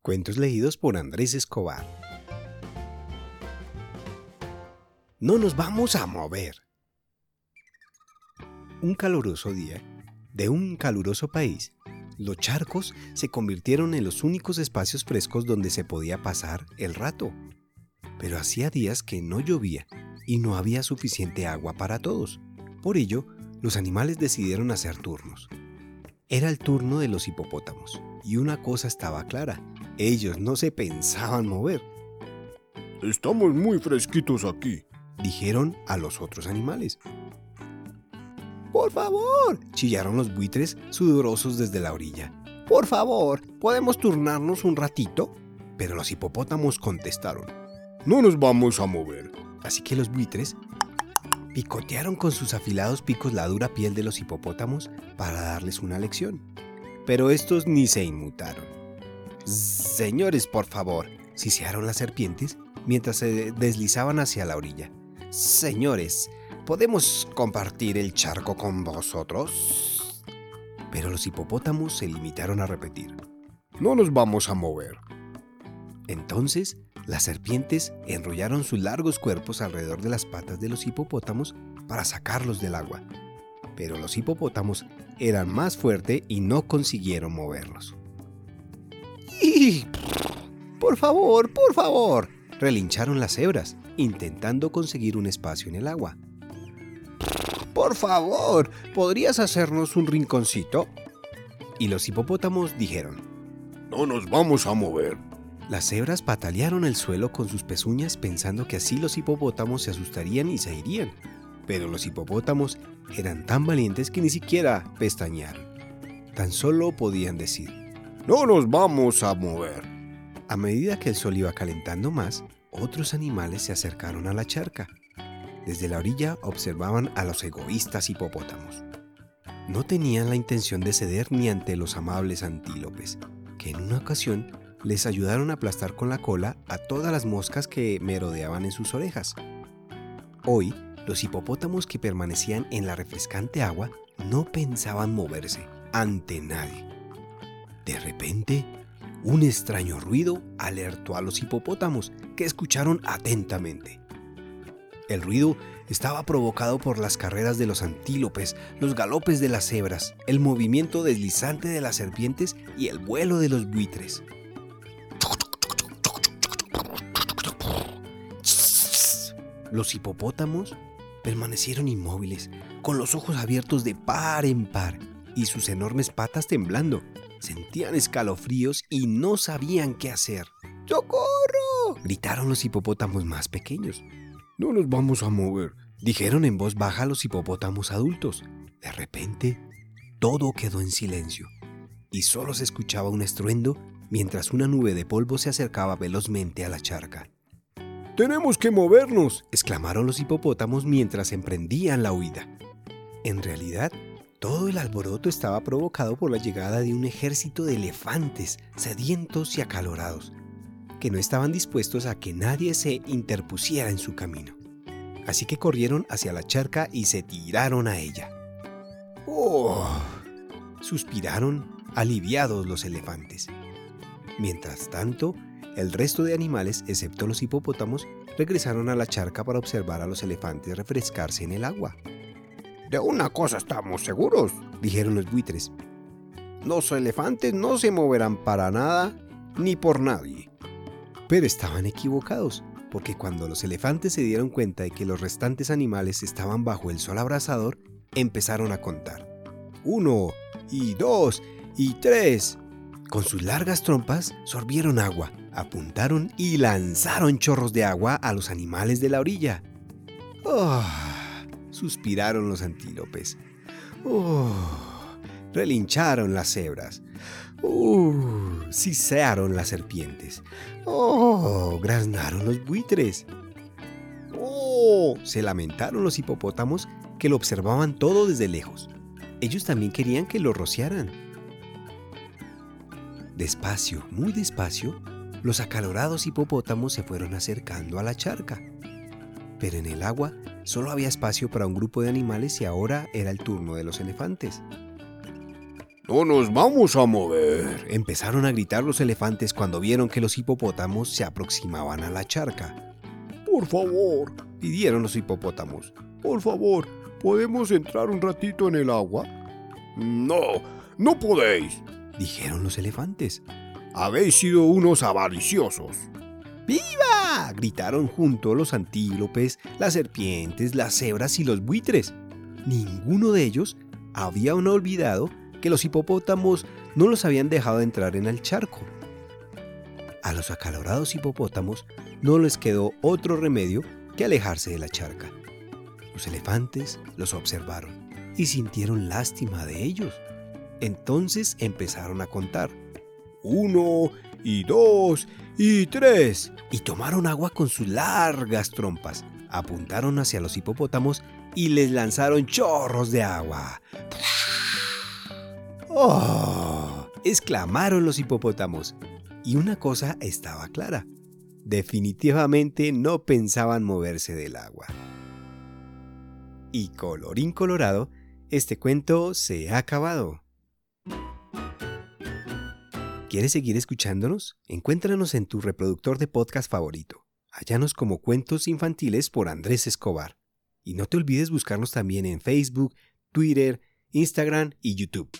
Cuentos leídos por Andrés Escobar. No nos vamos a mover. Un caluroso día, de un caluroso país, los charcos se convirtieron en los únicos espacios frescos donde se podía pasar el rato. Pero hacía días que no llovía y no había suficiente agua para todos. Por ello, los animales decidieron hacer turnos. Era el turno de los hipopótamos, y una cosa estaba clara, ellos no se pensaban mover. Estamos muy fresquitos aquí, dijeron a los otros animales. Por favor, chillaron los buitres sudorosos desde la orilla. Por favor, ¿podemos turnarnos un ratito? Pero los hipopótamos contestaron. No nos vamos a mover. Así que los buitres picotearon con sus afilados picos la dura piel de los hipopótamos para darles una lección. Pero estos ni se inmutaron. Señores, por favor, sisearon las serpientes mientras se deslizaban hacia la orilla. Señores, ¿podemos compartir el charco con vosotros? Pero los hipopótamos se limitaron a repetir. No nos vamos a mover. Entonces, las serpientes enrollaron sus largos cuerpos alrededor de las patas de los hipopótamos para sacarlos del agua. Pero los hipopótamos eran más fuertes y no consiguieron moverlos. Por favor, por favor, relincharon las cebras, intentando conseguir un espacio en el agua. Por favor, ¿podrías hacernos un rinconcito? Y los hipopótamos dijeron, No nos vamos a mover. Las cebras patalearon el suelo con sus pezuñas pensando que así los hipopótamos se asustarían y se irían. Pero los hipopótamos eran tan valientes que ni siquiera pestañearon. Tan solo podían decir, No nos vamos a mover. A medida que el sol iba calentando más, otros animales se acercaron a la charca. Desde la orilla observaban a los egoístas hipopótamos. No tenían la intención de ceder ni ante los amables antílopes, que en una ocasión les ayudaron a aplastar con la cola a todas las moscas que merodeaban en sus orejas. Hoy, los hipopótamos que permanecían en la refrescante agua no pensaban moverse ante nadie. De repente, un extraño ruido alertó a los hipopótamos que escucharon atentamente. El ruido estaba provocado por las carreras de los antílopes, los galopes de las cebras, el movimiento deslizante de las serpientes y el vuelo de los buitres. Los hipopótamos permanecieron inmóviles, con los ojos abiertos de par en par y sus enormes patas temblando. Sentían escalofríos y no sabían qué hacer. ¡Socorro! gritaron los hipopótamos más pequeños. No nos vamos a mover, dijeron en voz baja los hipopótamos adultos. De repente, todo quedó en silencio y solo se escuchaba un estruendo mientras una nube de polvo se acercaba velozmente a la charca. Tenemos que movernos, exclamaron los hipopótamos mientras emprendían la huida. En realidad, todo el alboroto estaba provocado por la llegada de un ejército de elefantes sedientos y acalorados, que no estaban dispuestos a que nadie se interpusiera en su camino. Así que corrieron hacia la charca y se tiraron a ella. ¡Oh! suspiraron aliviados los elefantes. Mientras tanto, el resto de animales, excepto los hipopótamos, regresaron a la charca para observar a los elefantes refrescarse en el agua. De una cosa estamos seguros, dijeron los buitres. Los elefantes no se moverán para nada ni por nadie. Pero estaban equivocados, porque cuando los elefantes se dieron cuenta de que los restantes animales estaban bajo el sol abrasador, empezaron a contar. Uno, y dos, y tres. Con sus largas trompas sorbieron agua, apuntaron y lanzaron chorros de agua a los animales de la orilla. ¡Oh! Suspiraron los antílopes. ¡Oh! relincharon las cebras. ¡Uh! sisearon las serpientes. ¡Oh! graznaron los buitres. ¡Oh! se lamentaron los hipopótamos que lo observaban todo desde lejos. Ellos también querían que lo rociaran. Despacio, muy despacio, los acalorados hipopótamos se fueron acercando a la charca. Pero en el agua solo había espacio para un grupo de animales y ahora era el turno de los elefantes. No nos vamos a mover. Empezaron a gritar los elefantes cuando vieron que los hipopótamos se aproximaban a la charca. Por favor, Pidieron los hipopótamos. por favor, ¿podemos entrar un ratito en el agua? No, no podéis. Dijeron los elefantes. Habéis sido unos avariciosos. ¡Viva! Gritaron junto los antílopes, las serpientes, las cebras y los buitres. Ninguno de ellos había olvidado que los hipopótamos no los habían dejado entrar en el charco. A los acalorados hipopótamos no les quedó otro remedio que alejarse de la charca. Los elefantes los observaron y sintieron lástima de ellos. Entonces empezaron a contar. Uno y dos y tres. y tomaron agua con sus largas trompas. Apuntaron hacia los hipopótamos y les lanzaron chorros de agua. ¡Oh! exclamaron los hipopótamos. Y una cosa estaba clara. Definitivamente no pensaban moverse del agua. Y colorín colorado, este cuento se ha acabado. ¿Quieres seguir escuchándonos? Encuéntranos en tu reproductor de podcast favorito. Hallanos como Cuentos Infantiles por Andrés Escobar. Y no te olvides buscarnos también en Facebook, Twitter, Instagram y YouTube.